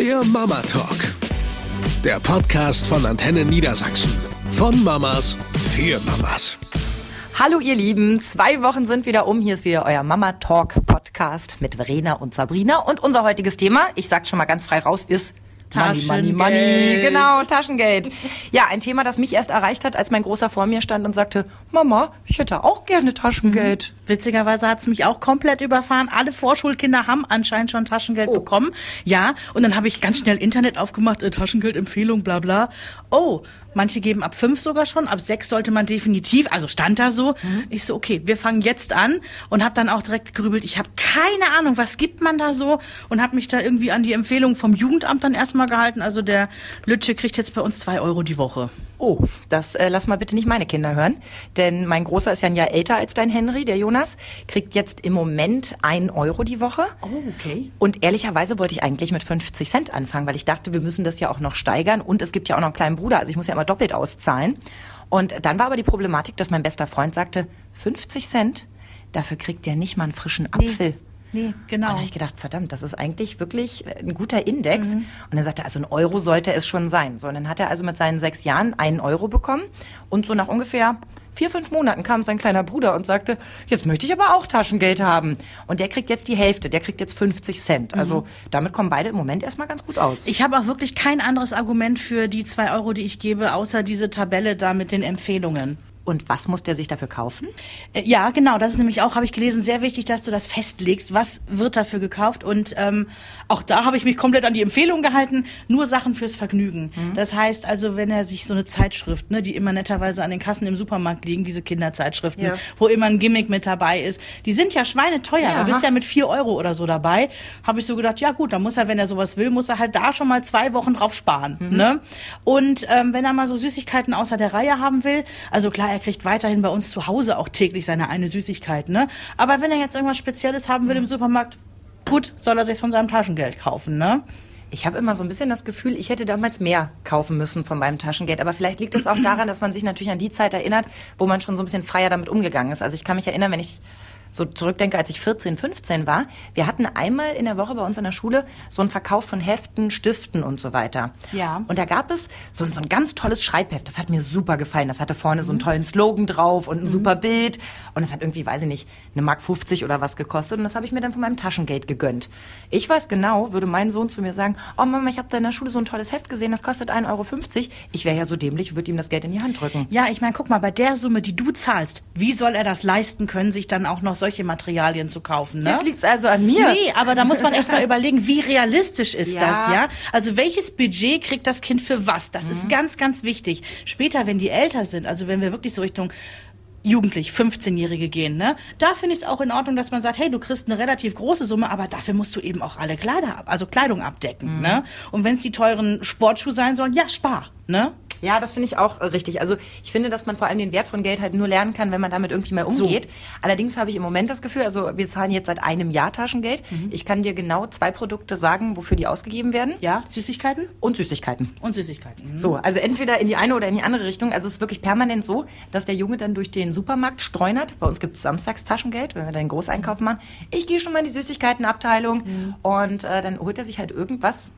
Der Mama Talk. Der Podcast von Antenne Niedersachsen. Von Mamas für Mamas. Hallo ihr Lieben, zwei Wochen sind wieder um. Hier ist wieder euer Mama Talk Podcast mit Verena und Sabrina. Und unser heutiges Thema, ich sag's schon mal ganz frei raus, ist Money, Money, Money. Genau, Taschengeld. Ja, ein Thema, das mich erst erreicht hat, als mein Großer vor mir stand und sagte, Mama, ich hätte auch gerne Taschengeld. Mhm. Witzigerweise hat's mich auch komplett überfahren. Alle Vorschulkinder haben anscheinend schon Taschengeld Oh. bekommen. Ja, und dann habe ich ganz schnell Internet aufgemacht, äh, Taschengeldempfehlung, bla bla. Oh, manche geben ab fünf sogar schon, ab sechs sollte man definitiv, also stand da so. Mhm. Ich so, okay, wir fangen jetzt an und habe dann auch direkt gegrübelt, ich habe keine Ahnung, was gibt man da so und habe mich da irgendwie an die Empfehlung vom Jugendamt dann erstmal gehalten. Also der Lütsche kriegt jetzt bei uns zwei Euro die Woche. Oh, das äh, lass mal bitte nicht meine Kinder hören. Denn mein Großer ist ja ein Jahr älter als dein Henry, der Jonas, kriegt jetzt im Moment ein Euro die Woche. Oh, okay. Und ehrlicherweise wollte ich eigentlich mit 50 Cent anfangen, weil ich dachte, wir müssen das ja auch noch steigern. Und es gibt ja auch noch einen kleinen Bruder, also ich muss ja immer doppelt auszahlen. Und dann war aber die Problematik, dass mein bester Freund sagte, 50 Cent, dafür kriegt der nicht mal einen frischen Apfel. Nee, Und genau. dann habe ich gedacht, verdammt, das ist eigentlich wirklich ein guter Index. Und dann sagte er, also ein Euro sollte es schon sein. So, und dann hat er also mit seinen sechs Jahren einen Euro bekommen. Und so nach ungefähr vier, fünf Monaten kam sein kleiner Bruder und sagte, jetzt möchte ich aber auch Taschengeld haben. Und der kriegt jetzt die Hälfte, der kriegt jetzt 50 Cent. Also damit kommen beide im Moment erstmal ganz gut aus. Ich habe auch wirklich kein anderes Argument für die zwei Euro, die ich gebe, außer diese Tabelle da mit den Empfehlungen. Und was muss der sich dafür kaufen? Äh, Ja, genau, das ist nämlich auch, habe ich gelesen, sehr wichtig, dass du das festlegst. Was wird dafür gekauft? Und ähm, auch da habe ich mich komplett an die Empfehlung gehalten, nur Sachen fürs Vergnügen. Das heißt also, wenn er sich so eine Zeitschrift, ne, die immer netterweise an den Kassen im Supermarkt liegen, diese Kinderzeitschriften, Ja. wo immer ein Gimmick mit dabei ist, die sind ja schweineteuer. Ja. Da bist ja mit vier Euro oder so dabei. Habe ich so gedacht, ja gut, dann muss er, wenn er sowas will, muss er halt da schon mal zwei Wochen drauf sparen. Ne? Und ähm, wenn er mal so Süßigkeiten außer der Reihe haben will, also klar, er kriegt weiterhin bei uns zu Hause auch täglich seine eine Süßigkeit, ne? Aber wenn er jetzt irgendwas Spezielles haben will im Supermarkt, gut, soll er sich von seinem Taschengeld kaufen, ne? Ich habe immer so ein bisschen das Gefühl, ich hätte damals mehr kaufen müssen von meinem Taschengeld. Aber vielleicht liegt es auch daran, dass man sich natürlich an die Zeit erinnert, wo man schon so ein bisschen freier damit umgegangen ist. Also ich kann mich erinnern, wenn ich so zurückdenke, als ich 14, 15 war, wir hatten einmal in der Woche bei uns in der Schule so einen Verkauf von Heften, Stiften und so weiter. Ja. Und da gab es so, ein- so ein ganz tolles Schreibheft. Das hat mir super gefallen. Das hatte vorne Mhm. so einen tollen Slogan drauf und ein super Bild. Und es hat irgendwie, weiß ich nicht, eine Mark 50 oder was gekostet. Und das habe ich mir dann von meinem Taschengeld gegönnt. Ich weiß genau, würde mein Sohn zu mir sagen, oh Mama, ich habe da in der Schule so ein tolles Heft gesehen, das kostet 1,50 Euro. Ich wäre ja so dämlich, würde ihm das Geld in die Hand drücken. Ja, ich meine, guck mal, bei der Summe, die du zahlst, wie soll er das leisten können, sich dann auch noch solche Materialien zu kaufen, ne? Jetzt liegt's also an mir. Nee, aber da muss man echt mal überlegen, wie realistisch ist Ja. das, ja? Also welches Budget kriegt das Kind für was? Das ist ganz, ganz wichtig. Später, wenn die älter sind, also wenn wir wirklich so Richtung Jugendlich, 15-Jährige gehen, ne? Da finde ich es auch in Ordnung, dass man sagt, hey, du kriegst eine relativ große Summe, aber dafür musst du eben auch alle Kleider, also Kleidung abdecken, ne? Und wenn es die teuren Sportschuhe sein sollen, ja, spar, ne? Ja, das finde ich auch richtig. Also ich finde, dass man vor allem den Wert von Geld halt nur lernen kann, wenn man damit irgendwie mal So. umgeht. Allerdings habe ich im Moment das Gefühl, also wir zahlen jetzt seit einem Jahr Taschengeld. Ich kann dir genau zwei Produkte sagen, wofür die ausgegeben werden. Ja, Süßigkeiten Und Süßigkeiten. und Süßigkeiten. Mhm. So, also entweder in die eine oder in die andere Richtung. Also es ist wirklich permanent so, dass der Junge dann durch den Supermarkt streunert. Bei uns gibt es samstags Taschengeld, wenn wir dann einen Großeinkauf machen. Ich gehe schon mal in die Süßigkeitenabteilung und äh, dann holt er sich halt irgendwas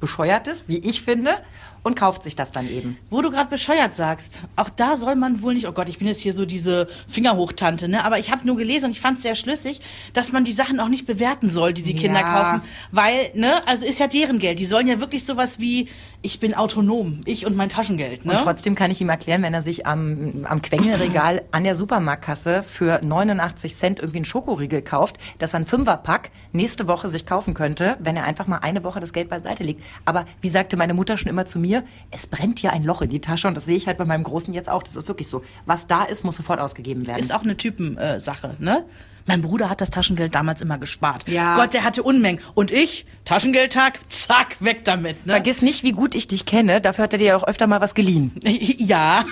Bescheuertes, wie ich finde, und kauft sich das dann eben. Wo du gerade bescheuert sagst, auch da soll man wohl nicht, oh Gott, ich bin jetzt hier so diese Fingerhochtante, ne? Aber ich habe nur gelesen und ich fand es sehr schlüssig, dass man die Sachen auch nicht bewerten soll, die die Kinder Ja. kaufen. Weil, ne, also ist ja deren Geld. Die sollen ja wirklich sowas wie, ich bin autonom, ich und mein Taschengeld, ne? Und trotzdem kann ich ihm erklären, wenn er sich am, am Quengelregal an der Supermarktkasse für 89 Cent irgendwie einen Schokoriegel kauft, dass er einen Fünferpack nächste Woche sich kaufen könnte, wenn er einfach mal eine Woche das Geld beiseite legt. Aber wie sagte meine Mutter schon immer zu mir, es brennt ja ein Loch in die Tasche und das sehe ich halt bei meinem Großen jetzt auch. Das ist wirklich so. Was da ist, muss sofort ausgegeben werden. Ist auch eine Typensache, Sache, ne? Mein Bruder hat das Taschengeld damals immer gespart. Ja. Gott, der hatte Unmengen. Und ich, Taschengeldtag, zack, weg damit. Ne? Vergiss nicht, wie gut ich dich kenne. Dafür hat er dir ja auch öfter mal was geliehen. Ja,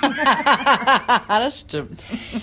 das stimmt.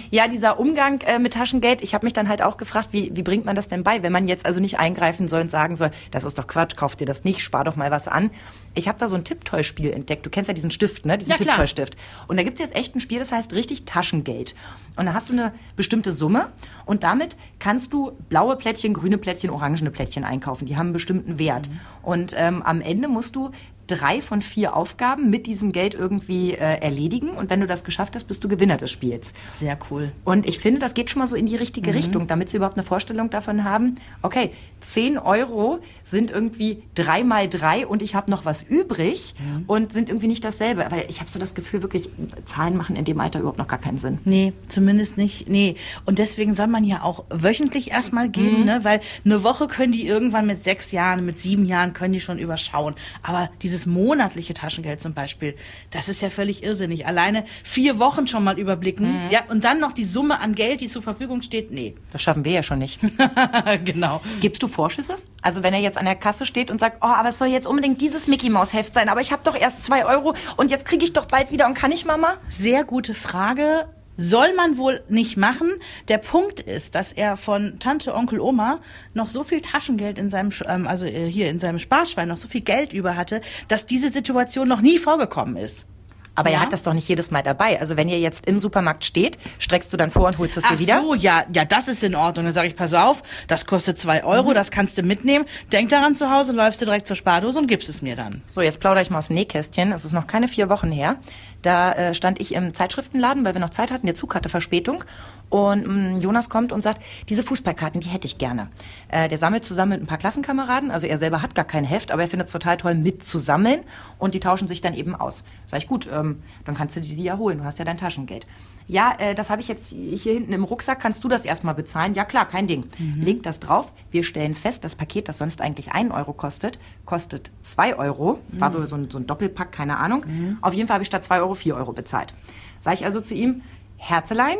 Ja, dieser Umgang äh, mit Taschengeld, ich habe mich dann halt auch gefragt, wie, wie bringt man das denn bei, wenn man jetzt also nicht eingreifen soll und sagen soll, das ist doch Quatsch, kauf dir das nicht, spar doch mal was an. Ich habe da so ein Tipptoy-Spiel entdeckt. Du kennst ja diesen Stift, ne? Diesen Ja. Tipptoy-Stift. Und da gibt's jetzt echt ein Spiel, das heißt richtig Taschengeld. Und da hast du eine bestimmte Summe und damit kannst du blaue Plättchen, grüne Plättchen, orangene Plättchen einkaufen. Die haben einen bestimmten Wert. Mhm. Und ähm, am Ende musst du drei von vier Aufgaben mit diesem Geld irgendwie äh, erledigen. Und wenn du das geschafft hast, bist du Gewinner des Spiels. Sehr cool. Und ich finde, das geht schon mal so in die richtige Richtung, damit sie überhaupt eine Vorstellung davon haben, okay, 10 Euro sind irgendwie drei mal drei und ich habe noch was übrig und sind irgendwie nicht dasselbe. Aber ich habe so das Gefühl, wirklich, Zahlen machen in dem Alter überhaupt noch gar keinen Sinn. Nee, zumindest nicht. Nee. Und deswegen soll man ja auch wöchentlich erstmal gehen, ne? Weil eine Woche können die irgendwann mit sechs Jahren, mit sieben Jahren können die schon überschauen. Aber dieses monatliche Taschengeld zum Beispiel, das ist ja völlig irrsinnig. Alleine vier Wochen schon mal überblicken. Ja, und dann noch die Summe an Geld, die zur Verfügung steht. Nee. Das schaffen wir ja schon nicht. genau. Gibst du Vorschüsse? Also wenn er jetzt an der Kasse steht und sagt, oh, aber es soll jetzt unbedingt dieses Mickey Maus Heft sein, aber ich habe doch erst zwei Euro und jetzt kriege ich doch bald wieder und kann ich Mama? Sehr gute Frage. Soll man wohl nicht machen. Der Punkt ist, dass er von Tante, Onkel, Oma noch so viel Taschengeld in seinem, ähm, also äh, hier in seinem Sparschwein noch so viel Geld über hatte, dass diese Situation noch nie vorgekommen ist. Aber Ja. er hat das doch nicht jedes Mal dabei. Also wenn ihr jetzt im Supermarkt steht, streckst du dann vor und holst es dir Ach wieder? so, ja, ja, das ist in Ordnung. Dann sage ich, pass auf, das kostet zwei Euro, Mhm. das kannst du mitnehmen. Denk daran zu Hause, läufst du direkt zur Spardose und gibst es mir dann. So, jetzt plaudere ich mal aus dem Nähkästchen. Es ist noch keine vier Wochen her. Da äh, stand ich im Zeitschriftenladen, weil wir noch Zeit hatten. Der Zug hatte Verspätung. Und mh, Jonas kommt und sagt, diese Fußballkarten, die hätte ich gerne. Äh, der sammelt zusammen mit ein paar Klassenkameraden. Also er selber hat gar kein Heft, aber er findet es total toll, mitzusammeln. Und die tauschen sich dann eben aus. Sag ich, gut, ähm, dann kannst du dir die ja holen. Du hast ja dein Taschengeld. Ja, äh, das habe ich jetzt hier hinten im Rucksack. Kannst du das erstmal bezahlen? Ja klar, kein Ding. Legt das drauf. Wir stellen fest, das Paket, das sonst eigentlich ein Euro kostet, kostet zwei Euro. War wohl so ein, so ein Doppelpack, keine Ahnung. Auf jeden Fall habe ich statt zwei Euro vier Euro bezahlt. Sag ich also zu ihm, Herzelein,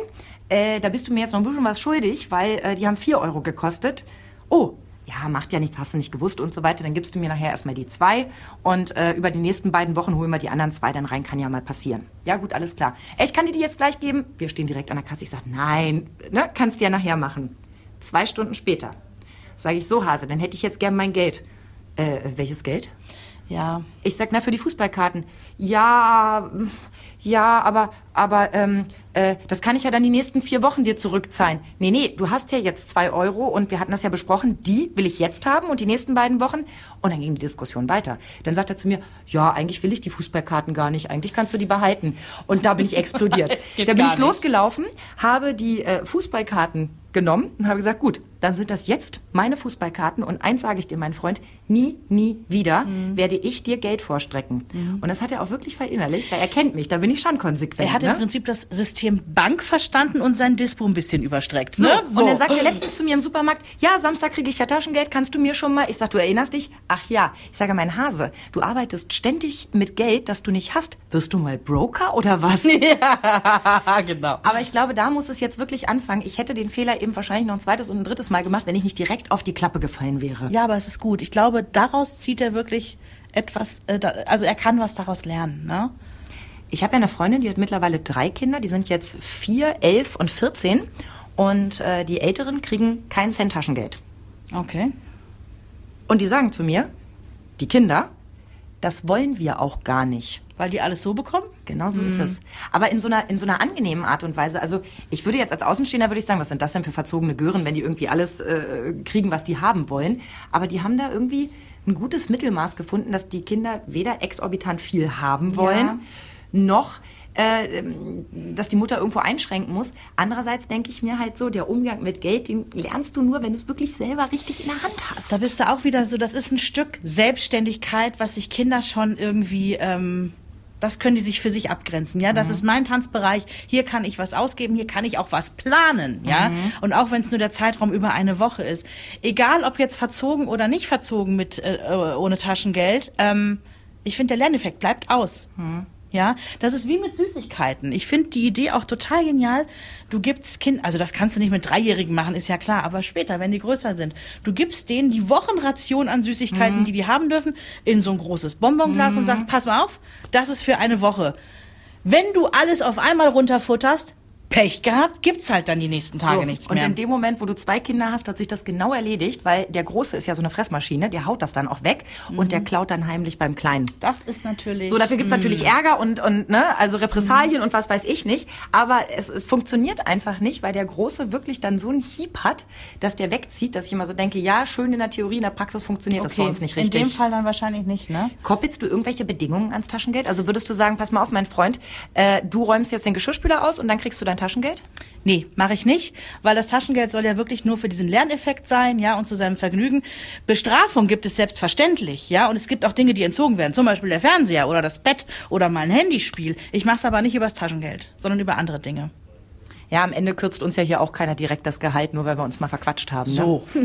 äh, da bist du mir jetzt noch ein bisschen was schuldig, weil äh, die haben vier Euro gekostet. Oh, ja, macht ja nichts, hast du nicht gewusst und so weiter. Dann gibst du mir nachher erstmal die zwei und äh, über die nächsten beiden Wochen holen wir die anderen zwei dann rein, kann ja mal passieren. Ja gut, alles klar. Ey, ich kann dir die jetzt gleich geben. Wir stehen direkt an der Kasse. Ich sage, nein, ne, kannst du ja nachher machen. Zwei Stunden später sage ich, so Hase, dann hätte ich jetzt gern mein Geld. Äh, welches Geld? Ja, Ich sag, na, für die Fußballkarten. Ja, ja, aber, aber, ähm, äh, das kann ich ja dann die nächsten vier Wochen dir zurückzahlen. Nee, nee, du hast ja jetzt zwei Euro und wir hatten das ja besprochen, die will ich jetzt haben und die nächsten beiden Wochen. Und dann ging die Diskussion weiter. Dann sagt er zu mir, ja, eigentlich will ich die Fußballkarten gar nicht, eigentlich kannst du die behalten. Und da bin ich explodiert. da bin ich nicht. losgelaufen, habe die äh, Fußballkarten genommen und habe gesagt, gut, dann sind das jetzt meine Fußballkarten und eins sage ich dir, mein Freund, nie, nie wieder Mhm. werde ich dir Geld vorstrecken. Und das hat er auch wirklich verinnerlicht, weil er kennt mich, da bin ich schon konsequent. er hat ne? im Prinzip das System Bank verstanden und sein Dispo ein bisschen überstreckt. So, Ne? und dann sagt er letztens zu mir im Supermarkt, ja, Samstag kriege ich ja Taschengeld, kannst du mir schon mal? Ich sag, du erinnerst dich? Ach ja. Ich sage, mein Hase, du arbeitest ständig mit Geld, das du nicht hast. Wirst du mal Broker oder was? ja, genau. Aber ich glaube, da muss es jetzt wirklich anfangen. Ich hätte den Fehler eben wahrscheinlich noch ein zweites und ein drittes Mal gemacht, wenn ich nicht direkt auf die Klappe gefallen wäre. Ja, aber es ist gut. Ich glaube, daraus zieht er wirklich etwas, äh, also er kann was daraus lernen. Ne? Ich habe ja eine Freundin, die hat mittlerweile drei Kinder, die sind jetzt vier, elf und 14. Und äh, die Älteren kriegen keinen Cent Taschengeld. Okay. Und die sagen zu mir, die Kinder, das wollen wir auch gar nicht. Weil die alles so bekommen? Genau so ist es. Aber in so einer in so einer angenehmen Art und Weise. Also ich würde jetzt als Außenstehender würde ich sagen, was sind das denn für verzogene Gören, wenn die irgendwie alles äh, kriegen, was die haben wollen. Aber die haben da irgendwie ein gutes Mittelmaß gefunden, dass die Kinder weder exorbitant viel haben wollen, Ja. noch äh, ähm, dass die Mutter irgendwo einschränken muss. Andererseits denke ich mir halt so, der Umgang mit Geld, den lernst du nur, wenn du es wirklich selber richtig in der Hand hast. Da bist du auch wieder so, das ist ein Stück Selbstständigkeit, was sich Kinder schon irgendwie, ähm, das können die sich für sich abgrenzen, ja. Das ist mein Tanzbereich. Hier kann ich was ausgeben, hier kann ich auch was planen, ja. Und auch wenn es nur der Zeitraum über eine Woche ist, egal ob jetzt verzogen oder nicht verzogen mit äh, ohne Taschengeld, ähm, ich finde der Lerneffekt bleibt aus. Ja, das ist wie mit Süßigkeiten. Ich finde die Idee auch total genial. Du gibst Kind, also das kannst du nicht mit Dreijährigen machen, ist ja klar, aber später, wenn die größer sind, du gibst denen die Wochenration an Süßigkeiten, die die haben dürfen, in so ein großes Bonbonglas und sagst, pass mal auf, das ist für eine Woche. Wenn du alles auf einmal runterfutterst, Pech gehabt, gibt's halt dann die nächsten Tage So, nichts und mehr. in dem Moment, wo du zwei Kinder hast, hat sich das genau erledigt, weil der Große ist ja so eine Fressmaschine, der haut das dann auch weg und der klaut dann heimlich beim Kleinen. das ist natürlich. So, dafür gibt's natürlich Ärger und, und ne, also Repressalien und was weiß ich nicht. Aber es, es funktioniert einfach nicht, weil der Große wirklich dann so einen Hieb hat, dass der wegzieht, dass ich immer so denke, ja, schön in der Theorie, in der Praxis funktioniert das bei uns nicht in richtig. dem Fall dann wahrscheinlich nicht, ne? Koppelst du irgendwelche Bedingungen ans Taschengeld? Also würdest du sagen, pass mal auf, mein Freund, äh, du räumst jetzt den Geschirrspüler aus und dann kriegst du dein Taschengeld? Nee, mache ich nicht, weil das Taschengeld soll ja wirklich nur für diesen Lerneffekt sein, ja, und zu seinem Vergnügen. Bestrafung gibt es selbstverständlich, ja, und es gibt auch Dinge, die entzogen werden, zum Beispiel der Fernseher oder das Bett oder mal ein Handyspiel. Ich mache es aber nicht übers Taschengeld, sondern über andere Dinge. Ja, am Ende kürzt uns ja hier auch keiner direkt das Gehalt, nur weil wir uns mal verquatscht haben. Ne? So.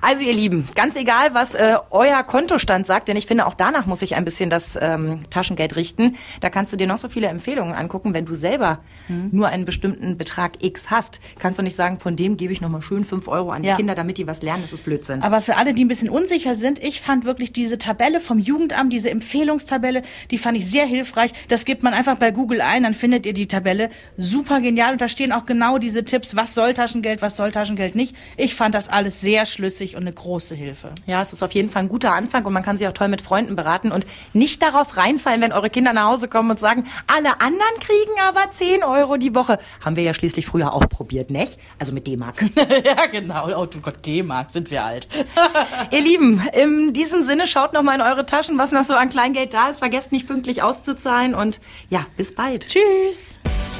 Also ihr Lieben, ganz egal, was äh, euer Kontostand sagt, denn ich finde, auch danach muss sich ein bisschen das ähm, Taschengeld richten. Da kannst du dir noch so viele Empfehlungen angucken. Wenn du selber Hm. nur einen bestimmten Betrag X hast, kannst du nicht sagen, von dem gebe ich nochmal schön fünf Euro an die Ja. Kinder, damit die was lernen. Das ist Blödsinn. Aber für alle, die ein bisschen unsicher sind, ich fand wirklich diese Tabelle vom Jugendamt, diese Empfehlungstabelle, die fand ich sehr hilfreich. Das gibt man einfach bei Google ein, dann findet ihr die Tabelle. Super genial. Und da stehen auch genau diese Tipps, was soll Taschengeld, was soll Taschengeld nicht. Ich fand das alles sehr schlüssig und eine große Hilfe. Ja, es ist auf jeden Fall ein guter Anfang und man kann sich auch toll mit Freunden beraten und nicht darauf reinfallen, wenn eure Kinder nach Hause kommen und sagen, alle anderen kriegen aber 10 Euro die Woche. Haben wir ja schließlich früher auch probiert, nicht? Also mit D-Mark. ja, genau. Oh du Gott, D-Mark, sind wir alt. Ihr Lieben, in diesem Sinne schaut noch mal in eure Taschen, was noch so an Kleingeld da ist. Vergesst nicht pünktlich auszuzahlen und ja, bis bald. Tschüss.